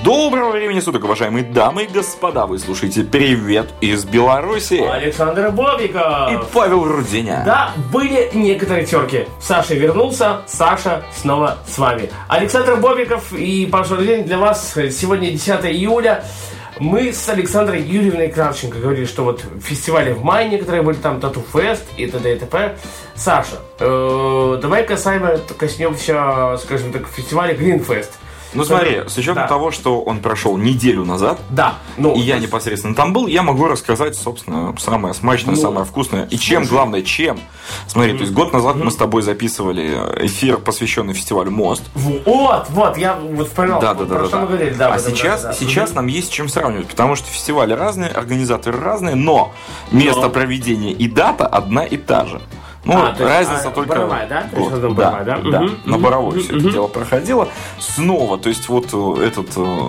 Доброго времени суток, уважаемые дамы и господа! Вы слушаете «Привет из Беларуси» Александр Бобиков. и Павел Руденя. Да, были некоторые терки. Саша вернулся, Саша снова с вами. Александр Бобиков и Паша день для вас. Сегодня 10 июля. Мы с Александрой Юрьевной Кравченко говорили, что вот фестивали в мае некоторые были, там Тату Фест и т.д. и т.п. Саша, э, давай касаемо, коснемся, скажем так, фестиваля Гринфест. Ну смотри, с учетом Да. того, что он прошел неделю назад, Да, ну, и я непосредственно там был, я могу рассказать, собственно, самое смачное, Ну, самое вкусное. И чем, главное, чем. Смотри, то есть год назад мы с тобой записывали эфир, посвященный фестивалю «Мост». Вот, вот, я вот вспоминал, Да, да, да, да. да. говорили. Да, а сейчас, да, да. сейчас нам есть чем сравнивать, потому что фестивали разные, организаторы разные, но место проведения и дата одна и та же. Ну, А, то есть, разница а, только Боровая, да? То есть да, Боровая, да? да. Мгм, на Боровой мгм, все это дело проходило. Снова, то есть вот э, этот э,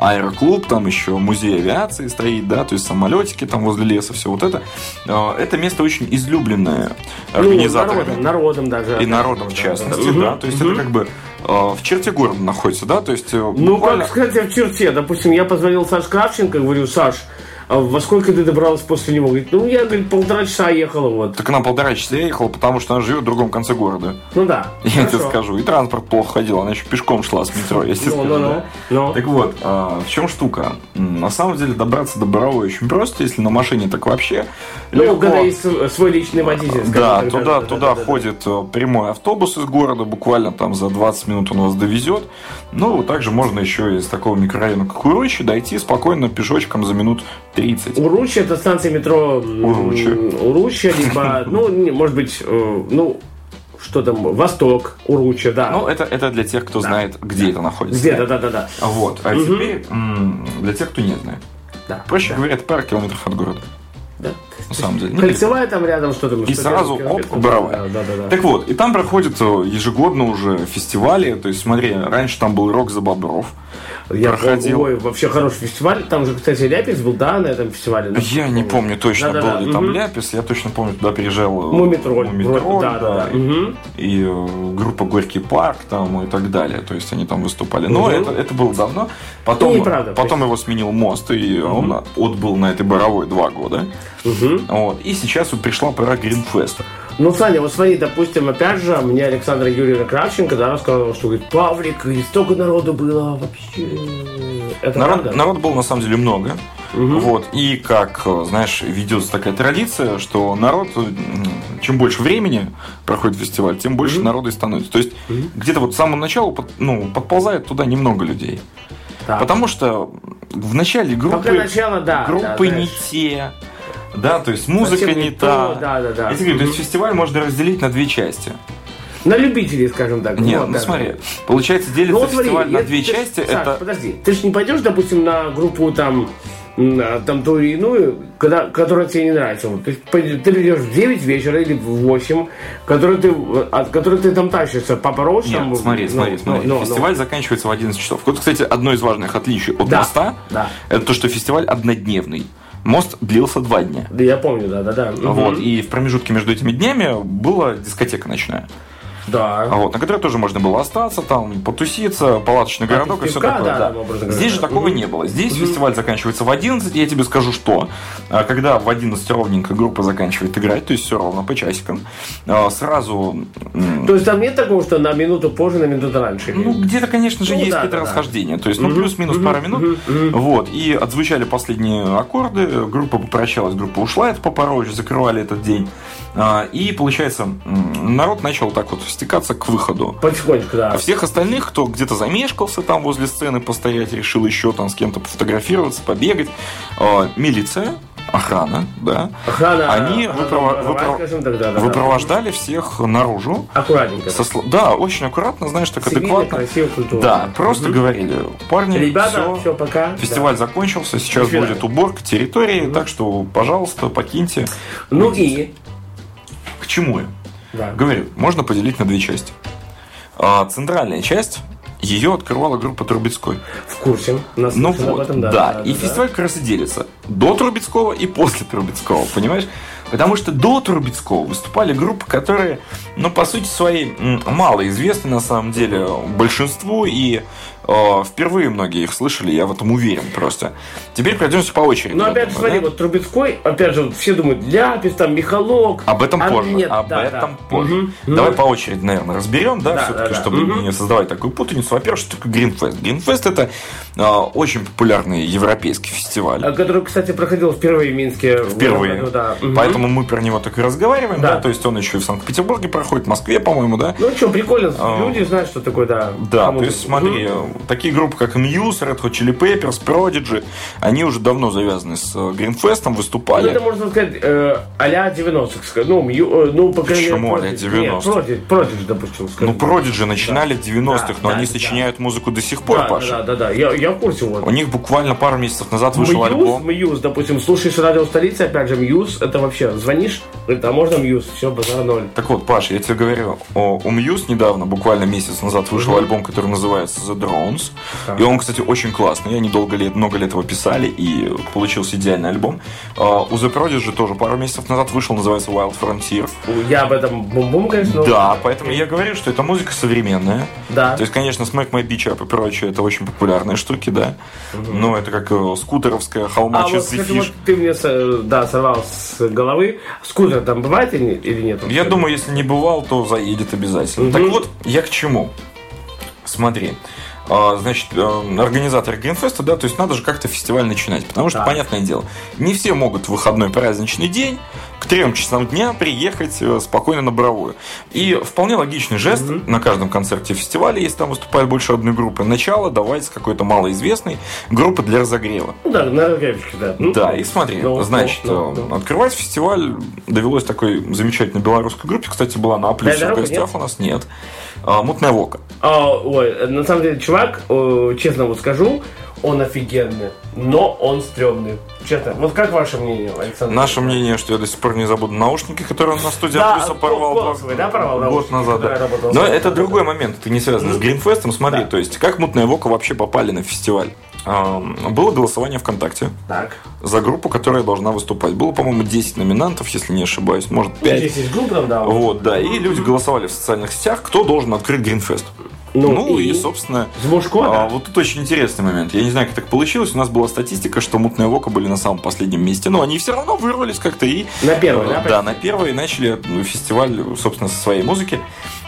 аэроклуб, там еще музей авиации стоит, да, то есть самолетики там возле леса, все вот это. Э, Это место очень излюбленное Ну, организаторами. народом, народом даже. И народом в Да, частности, да, да. Мгм, То есть это как бы э, в черте города находится, да, то есть э, Ну, буквально- как сказать, в черте. Допустим, я позвонил Саш Кравченко, говорю, Саш, а во сколько ты добралась после него? Говорит, ну, я, говорит, полтора часа ехала, вот. Так она полтора часа ехала, потому что она живет в другом конце города. Ну, да. Я тебе Хорошо. скажу. И транспорт плохо ходил, она еще пешком шла с метро, если Ну, скажу, ну, ну, да. ну. Так вот, а, в чем штука? На самом деле добраться до Боровой очень просто, если на машине, так вообще Ну, легко. когда есть свой личный водитель, скажем Да, туда, да, да, туда да, да, ходит э, прямой автобус из города, буквально там за 20 минут он вас довезет. Ну, также можно еще из такого микрорайона, как Урочи, дойти спокойно пешочком за минут 30. Уручи это станция метро м, Уручи. Уручи, либо, ну, может быть, э, ну, что там, Восток, Уручи, да. Ну, это, это для тех, кто знает, где это находится. Где, да, да, да, да. Вот. А теперь м, для тех, кто не знает. Да, Проще да, говоря, это пара километров от города. да. На самом деле. Кольцевая там рядом что-то. И сразу, оп, Боровая. Да, да, да. Так вот, и там проходят э, ежегодно уже фестивали. То есть, смотри, раньше там был рок за бобров. Я проходил. Ой, вообще хороший фестиваль. Там же, кстати, Ляпис был, да, на этом фестивале. да? Я не помню точно, Да-да-да, был ли там мгм. Ляпис. Я точно помню, туда приезжал э, Мумитроль. Мумитроль, да, да, да. и- Мгм. И э, группа Горький парк там и так далее. То есть они там выступали. Но Мгм. это, это было давно. Потом, Ну, потом его сменил мост, и он отбыл на этой Боровой два года. Мгм. Вот. И сейчас вот пришла пора Гринфеста. Ну, Саня, вот смотри, допустим, опять же, мне Александра Юрьевна Кравченко, да, рассказывала, что, говорит, Павлик, и столько народу было вообще. Это Народ, правда? народ было на самом деле много. Вот. И как, знаешь, ведется такая традиция, что народ, чем больше времени проходит фестиваль, тем больше народу и становится. То есть где-то вот с самого начала ну, подползает туда немного людей. Так. Потому что в начале группы, начало, да, группы да, не те. Да, то есть музыка Совсем не, не та. то, да, да, да. Я тебе говорю, то есть фестиваль можно разделить на две части. На любителей, скажем так. Нет, вот, ну да. смотри, получается, делится Ну, вот смотри, фестиваль на я- две ты- части. Саш, это подожди, ты же не пойдешь, допустим, на группу там, на, там ту или иную, когда, которая тебе не нравится. Вот, ты, ты придешь в 9 вечера или в 8, который ты, от которой ты там тащишься по порочь. Нет, там, смотри, ну, смотри, ну, смотри. ну, ну. фестиваль заканчивается в 11 часов. Вот, кстати, одно из важных отличий от Да, моста, да. это то, что фестиваль однодневный. Мост длился два дня. Да, я помню, да, да, да. Вот, и в промежутке между этими днями была дискотека ночная. Да. Вот, на которой тоже можно было остаться, там, потуситься, палаточный городок и все такое. да, да. Здесь же такого Мгм. не было. Здесь фестиваль заканчивается в 11, я тебе скажу, что а, когда в 11 ровненько группа заканчивает играть, то есть все ровно по часикам, а, сразу То есть там нет такого, что на минуту позже, на минуту раньше. Ну, где-то, конечно же, Ну, есть да, какие-то да, расхождения. То есть, ну, плюс-минус пара минут. Вот. И отзвучали последние аккорды. Группа попрощалась, группа ушла. Это Папороч, закрывали этот день. А, И, получается, народ начал так вот стекаться к выходу. Потихонечку, да. А всех остальных, кто где-то замешкался там возле сцены постоять, решил еще там с кем-то пофотографироваться, побегать, а, милиция, охрана, да, Охрана, они охрана образования, выпро- скажем так, да, да, да. выпровождали всех наружу. Аккуратненько. Со Да, очень аккуратно, знаешь, так Цивильно, адекватно. красиво, культурно. Да, просто говорили, парни, Ребята, всё, все, пока. фестиваль закончился, сейчас До будет уборка территории, так что, пожалуйста, покиньте. Да. Ну и... К чему я? Да. Говорю, можно поделить на две части. А, Центральная часть ее открывала группа Трубецкой. В курсе. Нас Ну слышали об вот, этом, да. И фестиваль как раз и делится. До Трубецкого и после Трубецкого, понимаешь? Потому что до Трубецкого выступали группы, которые, ну, по сути своей, мало известны на самом деле большинству, и впервые многие их слышали, я в этом уверен просто. Теперь пройдемся по очереди. Я опять же, смотри, да? вот Трубецкой, опять же, все думают, Ляпис, там, Михалок. Об этом А позже. нет, об да, этом да. позже. Мгм. Давай Ну, по очереди, наверное, разберем, да, Да, все-таки, да, да. чтобы Мгм. не создавать такую путаницу. Во-первых, что такое Гринфест? Гринфест это э, очень популярный европейский фестиваль. а, Который, кстати, проходил впервые в Минске. Впервые. году, да. Мгм. Поэтому мы про него так и разговариваем, да. Да. То есть он еще и в Санкт-Петербурге проходит, в Москве, по-моему, да. Ну что, прикольно, А, люди знают, что такое, да. Да, то есть смотри, такие группы, как Muse, Red Hot Chili Peppers, Prodigy, они уже давно завязаны с э, Гринфестом, Ну, выступали. это можно сказать э, а-ля 90-х, сказать. Ну, мью- э, ну, по крайней мере, Почему а-ля Prodigy. 90-х? Нет, Prodigy, Prodigy, допустим, Ну, скажем. Prodigy начинали в 90-х, Да, но да, они да. сочиняют музыку до сих пор, да, Паша. да, да, да, я, я в курсе вот. У них буквально пару месяцев назад вышел Muse, альбом. Muse, допустим, слушаешь радио столицы, опять же, Muse, это вообще, звонишь, говорит, а можно Muse, все, базар ноль. Так вот, Паш, я тебе говорю, о, у Muse недавно, буквально месяц назад, вышел альбом, который называется The Drones. И он, кстати, очень классный. Они долго лет, много лет его писали, и получился идеальный альбом. А, У The Prodigy тоже пару месяцев назад вышел, называется Wild Frontier. Я об этом бум-бум, конечно. но- Да, поэтому я говорю, что это музыка современная. Да. То есть, конечно, Smack My Beach Up и прочее, это очень популярные штуки, да. Но это как э, скутеровская А холма вот, чистый кстати, вот ты мне, да, сорвал с головы. Скутер там бывает или нет? Я думаю, если не бывал, то заедет обязательно. Так вот, я к чему? Смотри. А, Значит, э, организаторы Гринфеста, да, то есть надо же как-то фестиваль начинать. Потому что, Да. понятное дело, не все могут в выходной праздничный день к трем часам дня приехать э, спокойно на Боровую. И вполне логичный жест на каждом концерте фестиваля, если там выступает больше одной группы, начало давать с какой-то малоизвестной группы для разогрева. Ну да, на графике, да. Ну, Да, и смотри, ну, значит, ну, э, ну. открывать фестиваль довелось такой замечательной белорусской группе. Кстати, была на Плюсе в дорога гостях нет? у нас нет. А, Мутная Вока. А, ой, на самом деле, чувак, э, честно вот скажу, он офигенный, но он стрёмный. Честно, вот как ваше мнение, Александр? Наше мнение, что я до сих пор не забуду наушники, которые он на студии Да, Плюса порвал колосовые, да, порвал год назад. да. Но это другой момент, это не связано с Гринфестом. Смотри, Да. то есть, как Мутная Вока вообще попали на фестиваль? Было голосование ВКонтакте Так. за группу, которая должна выступать. Было, по-моему, 10 номинантов, если не ошибаюсь, может 5. Здесь есть группа, там, да. Вот, да, и люди голосовали в социальных сетях, кто должен открыть Гринфест. Ну, и, собственно, Звушко, а, да? вот тут очень интересный момент. Я не знаю, как так получилось. У нас была статистика, что мутные Вока были на самом последнем месте, но они все равно вырвались как-то и... На первый, да, Да, на первый и начали ну, фестиваль, собственно, со своей музыки.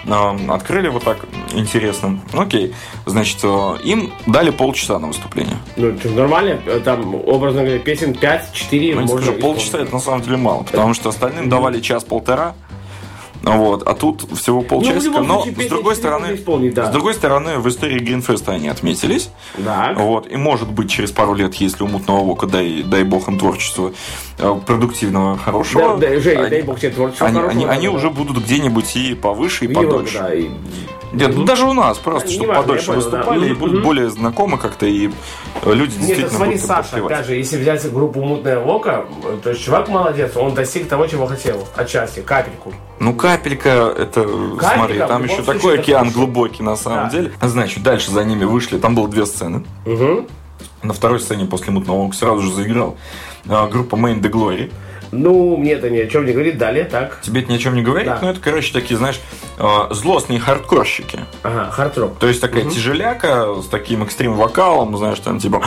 А, Открыли вот так интересно. Окей. Значит, э, им дали полчаса на выступление. Ну, что, нормально, там, образно говоря, песен 5-4 Ну, можно скажу, полчаса это на самом деле мало, потому что остальным давали час-полтора. Вот, а тут всего полчасика. любом но случае, с другой стороны, да. с другой стороны, в истории Гринфеста они отметились. Так. Вот, и может быть через пару лет, если у мутного вока, дай, дай бог им творчества э, продуктивного, хорошего. Да, да, Женя, они, дай бог тебе творчество они, хорошего, они, они уже будут где-нибудь и повыше, и подольше. да, и- Нет, ну даже у нас просто, А, чтобы неважно, подольше понял, да. выступали и Мгм, будут более знакомы как-то, и люди Нет, действительно так смотри, будут Саша, подпевать. опять же, если взять группу Мутная Вока, то есть чувак молодец, он достиг того, чего хотел, отчасти, капельку. Ну, капелька, это, смотри, в там любом еще случае, такой океан хорошо. глубокий на самом Да. деле. Значит, дальше за ними вышли, там было две сцены. Угу. На второй сцене после мутного Вока сразу же заиграл а, группа Main the Glory. Ну, мне это ни о чем не говорит, далее так. Тебе это ни о чем не говорит, Да. но это, короче, такие, знаешь, а, злостные хардкорщики. Ага, хард-рок. То есть такая тяжеляка с таким экстрим-вокалом, знаешь, там типа...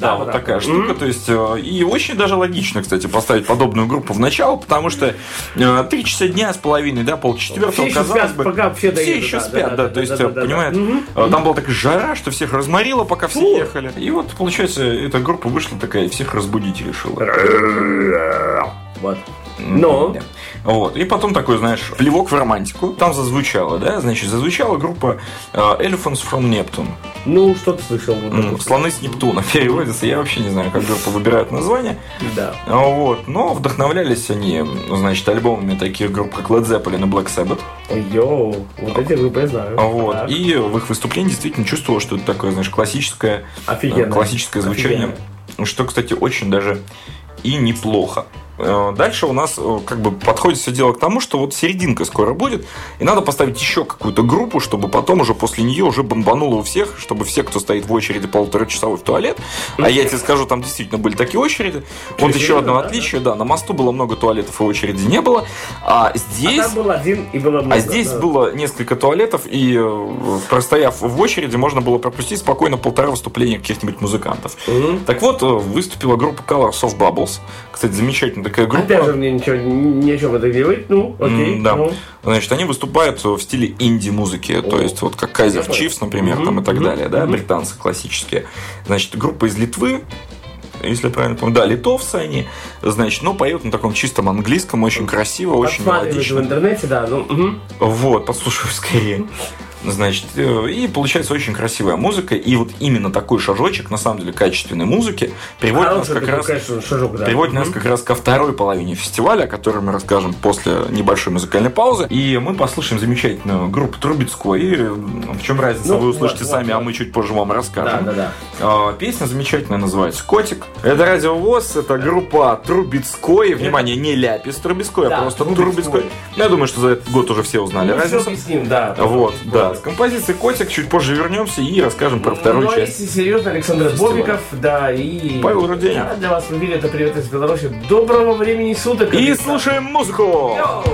Да, вот да. такая штука. То есть, э, и очень даже логично, кстати, поставить подобную группу в начало, потому что э, три часа дня с половиной, да, полчетвертого, Все казалось спят, бы. пока все Все еще да, спят, да, да, да, то есть, да, да, да, да. э, там была такая жара, что всех разморило, пока все ехали. И вот, получается, эта группа вышла такая, всех разбудить решила. Вот. Но, Да. Вот. И потом такой, знаешь, плевок в романтику. Там зазвучало, да, значит, зазвучала группа э, Elephants from Neptune. ну, что-то слышал. вот. Слоны с Нептуна переводится. Я вообще не знаю, как группа выбирает название. Да. А, Вот. Но вдохновлялись они, значит, альбомами таких групп, как Led Zeppelin и Black Sabbath. Йоу, вот эти группы я знаю. А, Вот. Так. И в их выступлении действительно чувствовал, что это такое, знаешь, классическое, э, Офигенно. классическое звучание. Что, кстати, очень даже и неплохо. Э, дальше у нас э, как бы подходит все дело к тому, что вот серединка скоро будет, и надо поставить еще какую-то группу, чтобы потом уже после нее уже бомбануло у всех, чтобы все, кто стоит в очереди полуторачасовой в туалет, а я тебе скажу, там действительно были такие очереди. Вот еще одно отличие, да, на мосту было много туалетов и очереди не было, а здесь... Там был один и было много. А здесь да. было несколько туалетов, и э, простояв в очереди, можно было пропустить спокойно полтора выступления каких-нибудь музыкантов. Так вот, выступила группа Colors of Bubbles. Кстати, замечательная такая группа. Опять же, мне ничего, ни о чем это говорить. Ну, окей. М, Да. ну. Значит, они выступают в стиле инди-музыки, то есть вот как Kaiser Chiefs, например, там и так далее, да, британцы классические. Значит, группа из Литвы, если я правильно помню, да, литовцы они, значит, но поют на таком чистом английском, очень красиво, очень мелодично. в интернете, да. Ну, мгм. Вот, послушаю скорее. Значит, э, и получается очень красивая музыка, и вот именно такой шажочек, на самом деле, качественной музыки, приводит нас как раз конечно, шажок, да. Приводит нас как раз ко второй половине фестиваля, о которой мы расскажем после небольшой музыкальной паузы. И мы послушаем замечательную группу Трубецкой. И э, в чем разница, Ну, вы услышите вот, сами, вот, а мы чуть позже вам расскажем. Да, да, да. А, Песня замечательная, называется «Котик». Это Радио ВОЗ, это группа Трубецкой. Внимание, не Ляпис Трубецкой, Да, а просто Трубецкой. Трубецкой. Ну, Я думаю, что за этот год уже все узнали Ну, все разницу. объясним, да. Вот, да, с композицией «Котик» чуть позже вернемся и расскажем про вторую ну, часть. если серьезно, Александр. Бобиков, да, и... Павел Руденя. Да, для вас в эфире это «Привет из Беларуси». Доброго времени суток. И слушаем музыку! Йоу!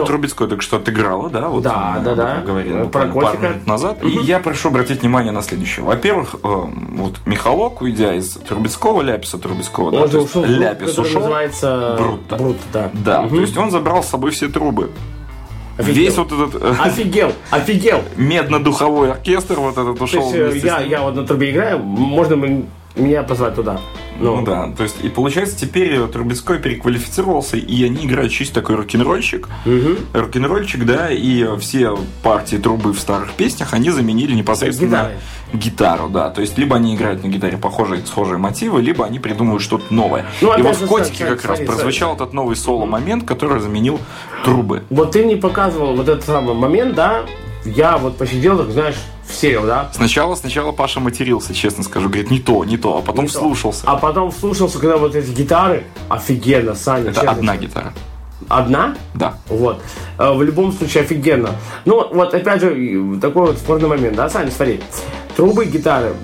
Ну. Трубецкой только что отыграла, да? Вот Да, мы да, об да. Говорили Про пару минут назад. И я прошу обратить внимание на следующее. Во-первых, э, вот Михалок, уйдя из Трубецкого, Ляписа Трубецкого, да, Он то же есть ушел Ляпис ушел. называется... Брутто. Брутто, да. Да, то есть он забрал с собой все трубы. Офигел. Весь вот этот э, Офигел, офигел. медно-духовой оркестр вот этот То ушел есть э, вместе с я, я вот на трубе играю, можно м- меня позвать туда. Ну да, то есть и получается теперь Трубецкой переквалифицировался, и они играют чисто такой рок-н-ролльщик. Рок-н-ролльщик, да, и все партии трубы в старых песнях они заменили непосредственно Гитарой. гитару, да. То есть либо они играют на гитаре похожие, схожие мотивы, либо они придумывают что-то новое. Ну, и вот в Котике как раз прозвучал этот новый соло-момент, который заменил трубы. Вот ты мне показывал вот этот самый момент, да, я вот посидел, так знаешь, всерил, да, Сначала, сначала Паша матерился, честно скажу, говорит, не то, не то, а потом Не то. вслушался. а потом слушался, когда вот эти гитары, офигенно, Саня. Это честно одна гитара. Одна? Да. Вот. Э, В любом случае офигенно. Ну, вот опять же, и такой вот спорный момент, да, Саня, смотри. Трубы, гитары.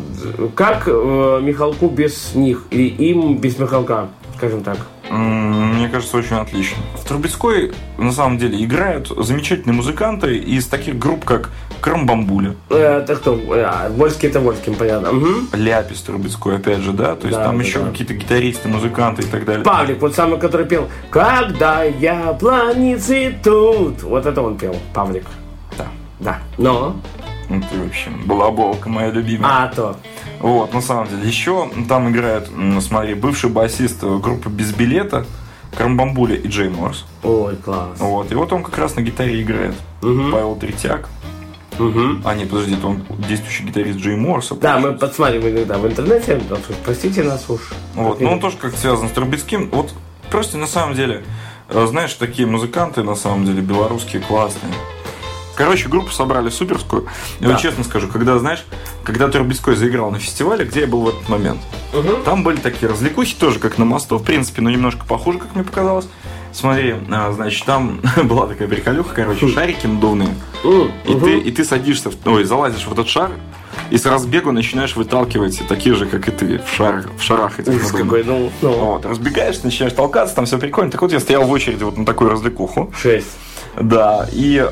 Как э, Михалку без них? Или им без Михалка, скажем так? Мне кажется, очень отлично. В Трубецкой, на самом деле, играют замечательные музыканты из таких групп, как Крамбамбуля, Э, Это кто? А, Вольский это Вольским, понятно. Мгм. Ляпис Трубецкой, опять же, да? То есть Да, там да, еще да. какие-то гитаристы, музыканты и так далее. Павлик, вот самый, который пел «Когда яблони цветут». Вот это он пел, Павлик. Да. Да. Но, Ну, ты вообще балаболка моя любимая. а то. Вот, на самом деле. Еще там играет, м, смотри, бывший басист э, группы «Без билета», Крамбамбуля и Джей Морс. Ой, класс. Вот, и вот он как раз на гитаре играет. Павел Третьяк. Мгм. А, нет, подожди, это он действующий гитарист Джей Морса. Да, мы подсматриваем иногда в интернете, простите нас уж. Вот, ну он тоже как-то связан с Трубецким. Вот просто на самом деле, э, знаешь, такие музыканты на самом деле белорусские классные. Короче, группу собрали суперскую. Я вот честно скажу, когда, знаешь, когда Трубецкой заиграл на фестивале, где я был в этот момент, там были такие развлекухи тоже, как на мосту, в принципе, но немножко похуже, как мне показалось. Смотри, а, значит, там была такая приколюха, короче, шарики надувные. И, ты, и ты садишься, в- ой, залазишь в этот шар, и с разбегу начинаешь выталкивать такие же, как и ты, в, шар, в шарах этих Ужас какой, ну, ну, Вот, разбегаешься, начинаешь толкаться, там все прикольно. Так вот, я стоял в очереди вот на такую развлекуху. шесть. Да, и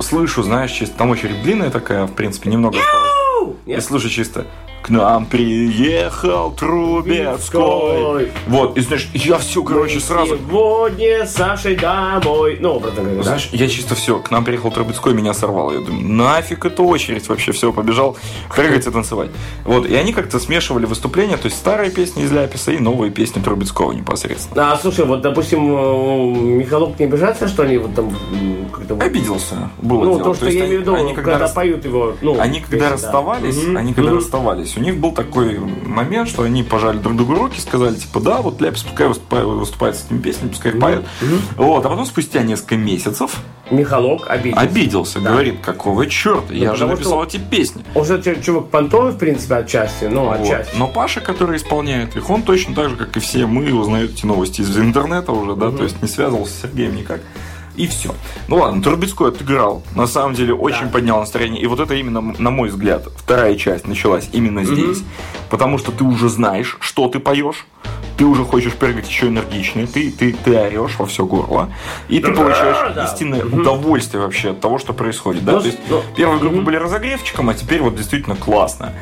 слышу, знаешь, чисто, там очередь длинная такая, в принципе, немного осталось. Нет? слышу чисто, к нам приехал Трубецкой. Вот, и знаешь, я все, короче, сразу... Сегодня с Сашей домой. Ну, образно говоря, да? Знаешь, я чисто все, к нам приехал Трубецкой, меня сорвало. Я думаю, нафиг эту очередь вообще, все, побежал прыгать и танцевать. Вот, и они как-то смешивали выступления, то есть старые песни из Ляписа и новые песни Трубецкого непосредственно. А, слушай, вот, допустим, э, Михалок не обижается, что они вот там как-то... Обиделся, было Ну, дело. то, что есть я они- имею в виду, они когда, рас- поют его, ну... Они когда песни, да. расставались, Мгм. они когда Мгм. расставались, у них был такой момент, что они пожали друг другу руки, сказали, типа, да, вот Ляпис пускай выступает, с этими песнями, пускай поет. Вот, а потом спустя несколько месяцев Михалок обиделся. обиделся, Да. говорит, какого черта, я же написал эти песни. Уже ч- чувак понтовый, в принципе, отчасти, ну, Вот. отчасти. Но Паша, который исполняет их, он точно так же, как и все мы, узнает эти новости из интернета уже, да, то есть не связывался с Сергеем никак. И все. Ну ладно, Трубецкой отыграл. На самом деле очень Да. поднял настроение. И вот это именно, на мой взгляд, вторая часть началась именно здесь. Потому что ты уже знаешь, что ты поешь. Ты уже хочешь прыгать еще энергичнее. Ты, ты, ты орешь во все горло. И ты получаешь да. истинное удовольствие вообще от того, что происходит. Да? Ну, То есть ну, первые группы были разогревчиком, а теперь вот действительно классно.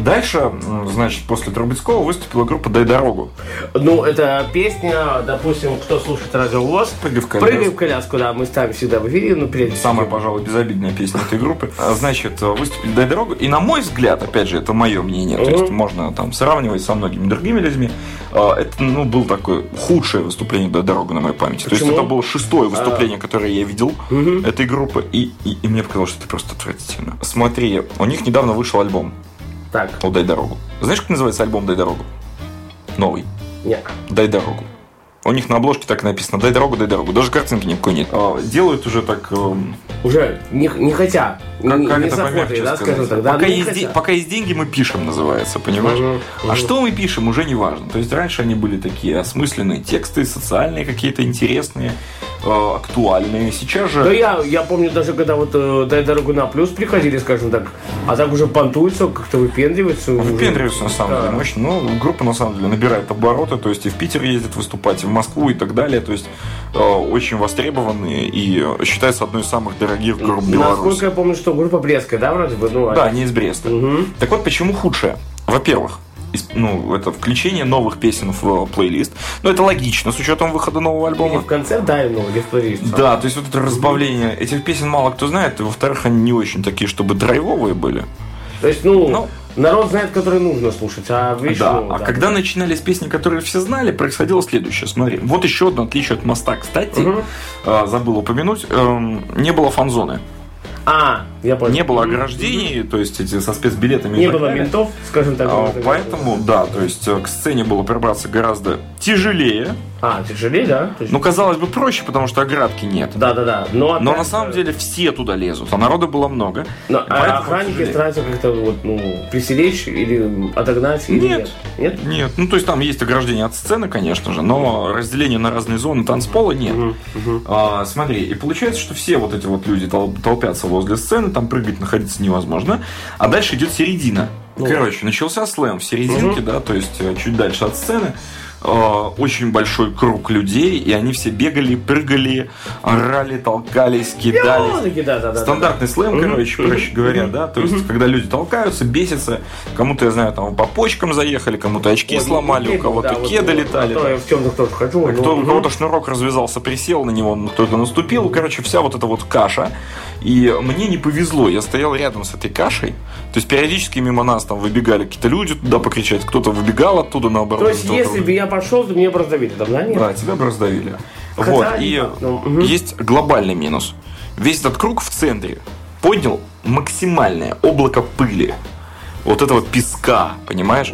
Дальше, значит, после Трубецкого выступила группа «Дай дорогу». Ну, это песня, допустим, кто слушает радио ВОЗ, «Прыгай в коляску». «Прыгай в коляску», да, мы ставим всегда в эфире, ну, прежде Самая, пожалуй, безобидная песня этой группы. А, Значит, выступили «Дай дорогу». И, на мой взгляд, опять же, это мое мнение, то есть можно там сравнивать со многими другими людьми. А, Это, ну, было такое худшее выступление «Дай дорогу» на моей памяти. То есть Почему? это было шестое выступление, которое я видел этой группы. И, и, и мне показалось, что это просто отвратительно. Смотри, у них недавно вышел альбом Так, о «Дай дорогу». Знаешь, как называется альбом «Дай дорогу»? Новый. нет. «Дай дорогу». У них на обложке так написано «Дай дорогу, дай дорогу». Даже картинки никакой нет. А, Делают уже так... эм, Уже не, не хотя, Как, не, как не это помягче да, сказать? так. Да, пока, не есть, де- хотя. пока есть деньги, мы пишем, называется, понимаешь? Мгм, А что мы пишем, уже не важно. То есть раньше они были такие осмысленные тексты, социальные какие-то интересные, э, актуальные. Сейчас же... Да я, я помню даже, когда вот э, «Дай дорогу на плюс» приходили, скажем так, а так уже понтуются, как-то выпендриваются. Выпендриваются на самом Да. деле мощно. Ну, группа на самом деле набирает обороты, то есть и в Питер ездит выступать, и в Москву и так далее. То есть э, очень востребованные и считается одной из самых дорогих групп Беларуси. Насколько я помню, что группа Брестская, да, вроде бы? Ну, Да, а- не из Бреста. Мгм. Так вот, почему худшее? Во-первых, ну, это включение новых песен в э, плейлист. Ну, это логично, с учетом выхода нового альбома. в конце, да, ну, или в плейлист. Да, то есть вот это разбавление этих песен мало кто знает, и во-вторых, они не очень такие, чтобы драйвовые были. То есть, ну, Ну. народ знает, который нужно слушать, а видишь, да, ну, а когда начинались песни, которые все знали, происходило следующее. Смотри, вот еще одно отличие от моста, кстати, э, забыл упомянуть, эм, не было фан-зоны, А, я понял. не было ограждений, то есть эти со спецбилетами. Не было далее. ментов, скажем так. А. Поэтому, да, то есть э, к сцене было прибраться гораздо тяжелее. А, тяжелее, да? Есть- Ну, казалось бы, проще, потому что оградки нет. Да, да, да. Но, Но опять на самом деле все туда лезут, а народа было много. но, а охранники тяжелее. стараются как-то вот, ну, присеречь или отогнать, или Нет. нет? Нет? Нет, ну то есть там есть ограждение от сцены, конечно же, но разделение на разные зоны танцпола нет. А, смотри, и получается, что все вот эти вот люди тол- толпятся возле сцены, там прыгать, находиться невозможно, а дальше идет середина. Ну. Короче, начался слэм в серединке, да, то есть э, чуть дальше от сцены. Э, очень большой круг людей, и они все бегали, прыгали, орали, толкались, кидались. Да, да, да, Стандартный слэм, короче, проще говоря, да. То есть, когда люди толкаются, бесятся, кому-то, я знаю, там по почкам заехали, кому-то очки сломали, у кого-то кеды летали. а в темных тоже хожу. А у кого-то шнурок развязался, присел на него, кто-то наступил. Короче, вся вот эта вот каша. И мне не повезло. Я стоял рядом с этой кашей. То есть периодически мимо нас там выбегали какие-то люди туда покричать. Кто-то выбегал оттуда наоборот. То есть, кто-то- если бы я пошел, меня бы раздавили там, да? Нет? Да, тебя бы раздавили. Хотя вот. И ну, мгм. есть глобальный минус. Весь этот круг в центре поднял максимальное облако пыли. Вот этого песка, понимаешь?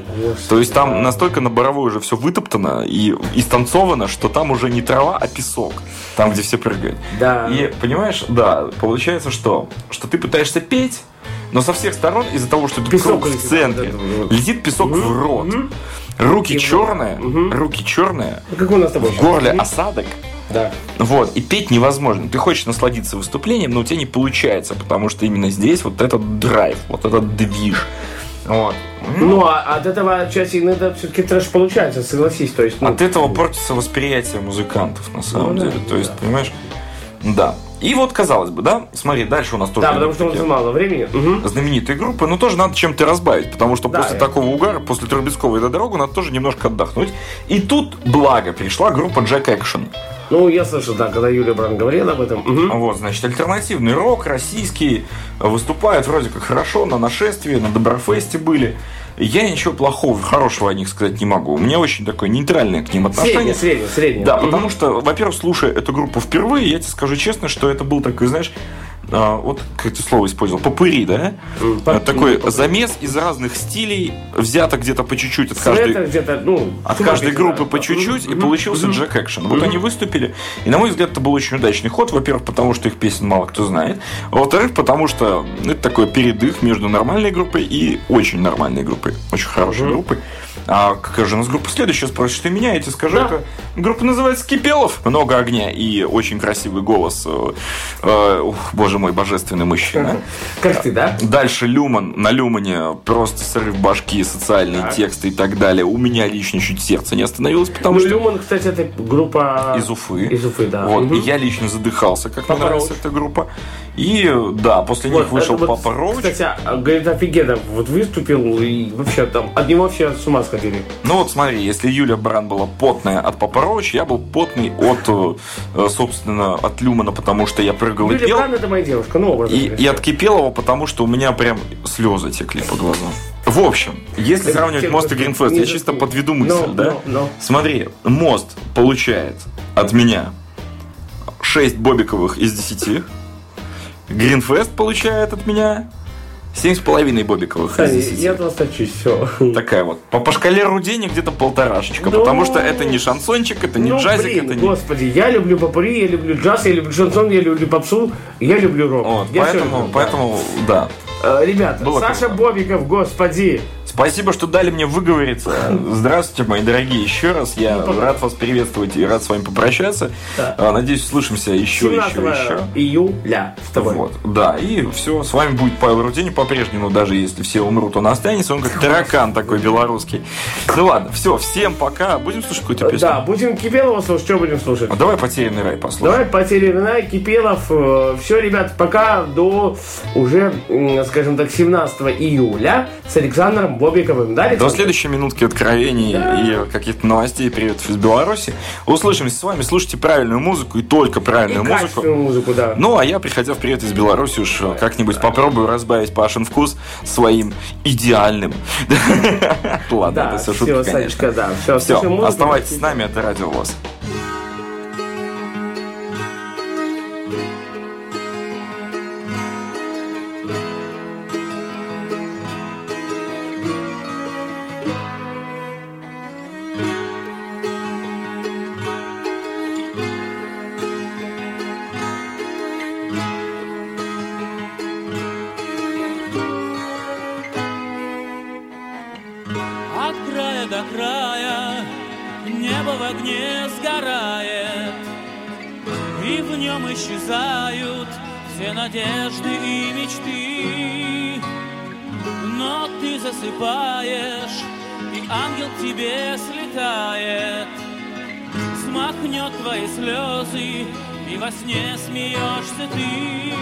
То есть там настолько на боровой уже все вытоптано и истанцовано, что там уже не трава, а песок. Там, где все прыгают. Да. И понимаешь, да, получается что? Что ты пытаешься петь, но со всех сторон из-за того, что этот Песок круг в центре, это летит песок в рот. Руки в- черные, руки черные, Ну, Как у нас с тобой в горле Мгм. осадок. Да. Вот, и петь невозможно. Ты хочешь насладиться выступлением, но у тебя не получается, потому что именно здесь вот этот драйв, вот этот движ. Вот. Ну, а от этого части иногда все-таки трэш получается, согласись. То есть, ну, От этого портится восприятие музыкантов, на самом Ну да, деле. То есть, да. понимаешь? Да. И вот, казалось бы, да, смотри, дальше у нас тоже Да, потому что у нас мало времени. Мгм. знаменитые группы, но тоже надо чем-то разбавить, потому что Да, после я- такого угара, после трехбесковой до дорогу, надо тоже немножко отдохнуть. И тут, благо, пришла группа Jack Action. Ну, я слышал, да, когда Юлия Бран говорила об этом. Мгм. Вот, значит, альтернативный рок, российский, выступают вроде как хорошо, на нашествии, на Доброфесте были. Я ничего плохого, хорошего о них сказать не могу. У меня очень такое нейтральное к ним отношение. Средний, средний, средний. Да, потому что, во-первых, слушая эту группу впервые, я тебе скажу честно, что это был такой, знаешь, вот как ты слово использовал, попыри, да? А, поп- Такой попыри. замес из разных стилей, взято где-то по чуть-чуть от каждой, где-то, ну... от каждой группы да. по чуть-чуть, и получился. Jack Action. Вот они выступили, и, на мой взгляд, это был очень удачный ход. Во-первых, потому что их песен мало кто знает. А во-вторых, потому что ну, это такой передых между нормальной группой и очень нормальной группой. Очень хорошей группой. А какая же у нас группа следующая, спросишь ты меня, я тебе скажу, Да. это группа называется Кипелов. Много огня и очень красивый голос. Э, э, ух, боже мой, божественный мужчина. Как ты, да? Дальше Люман. На Люмане просто срыв башки, социальные Так. тексты и так далее. У меня лично чуть сердце не остановилось, потому Ну, что Люман, кстати, это группа... из Уфы. Из Уфы, да. Вот, Мгм. и я лично задыхался, как мне Папа нравится Роуч. эта группа. И да, после Вот, них вышел это вот, Папа Роуч. Кстати, а, говорит, офигенно, вот выступил, и вообще там, от него вообще с ума сходили. Ну вот смотри, если Юля Бран была потная от Папа Роуч, я был потный от, э, собственно, от Люмана, потому что я прыгал и Юлия пел. Бран это моя девушка, ну, образно И, и от Кипелова, потому что у меня прям слезы текли по глазам. В общем, если сравнивать мост и Гринфест, я чисто подведу мысль, да? Смотри, мост получает от меня 6 бобиковых из 10. Гринфест получает от меня 7,5 бобиковых из Саня, 10. я от вас точусь, все. Такая вот. По, по шкале Рудени где-то полторашечка. Ну, потому что это не шансончик, это не ну, джазик, блин, это не... господи, я люблю попури, я люблю джаз, я люблю шансон, я люблю попсу, я люблю рок. Вот, Я поэтому, люблю, да. поэтому, да. Э, Ребята, Было Саша круто. Бобиков, господи. Спасибо, что дали мне выговориться. Здравствуйте, мои дорогие, еще раз. Я рад вас приветствовать и рад с вами попрощаться. Да. А, Надеюсь, услышимся еще, 17 еще, еще. июля с тобой. Вот, да, и все, с вами будет Павел Рудень по-прежнему, даже если все умрут, он останется, он как таракан такой белорусский. Ну ладно, все, всем пока, будем слушать какую-то песню? Да, будем Кипелова слушать, что будем слушать? А давай «Потерянный рай» послушаем. Давай потери Рена, Кипелов. Все, ребят, пока до уже, скажем так, 17 июля с Александром Бобиковым. Да, До следующей минутки откровений и каких-то новостей привет из Беларуси. Услышимся с вами, слушайте правильную музыку и только И правильную музыку. качественную музыку, да. Ну, а я, приходя в привет из Беларуси, уж как-нибудь попробую разбавить Пашин вкус своим идеальным. Ладно, да, это все шутки, конечно. Да. Все, оставайтесь с нами, это Радио ВОЗ. До края небо в огне сгорает, И в нем исчезают все надежды и мечты. Но ты засыпаешь, и ангел к тебе слетает, Смахнет твои слезы И во сне смеешься ты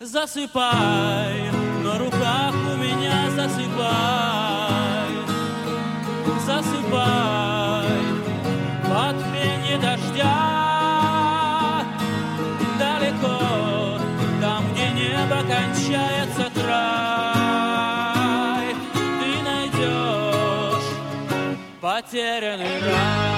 Засыпай На руках у меня засыпай Засыпай Под пение дождя. Далеко Там, где небо кончается край Ты найдешь Потерянный рай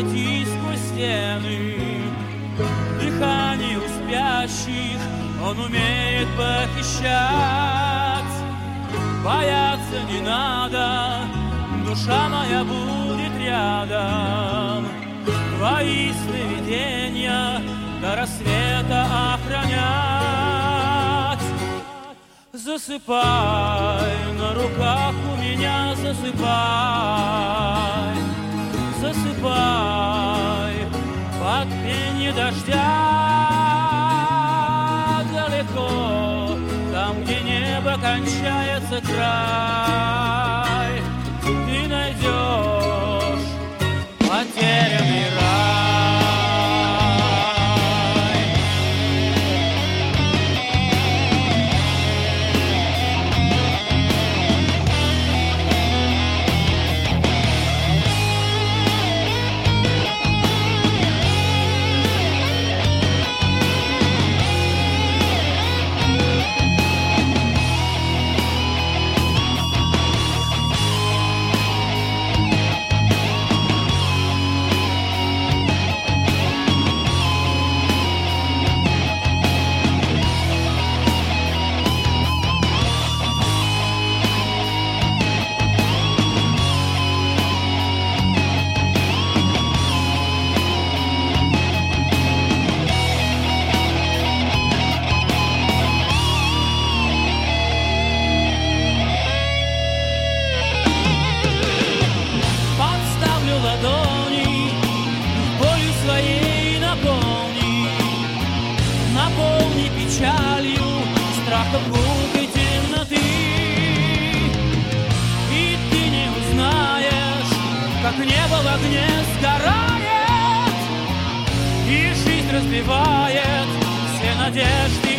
пройти сквозь стены. Дыхание у спящих он умеет похищать. Бояться не надо, душа моя будет рядом. Твои сновидения до рассвета охранять. Засыпай, на руках у меня засыпай, засыпай, под пенье дождя далеко, там, где небо кончается край, разбивает все надежды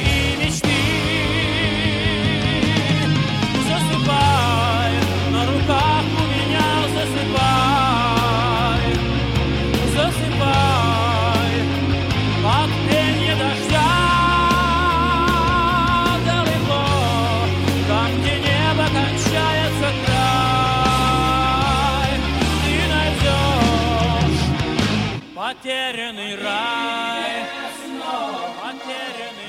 Потерянный рай, потерянный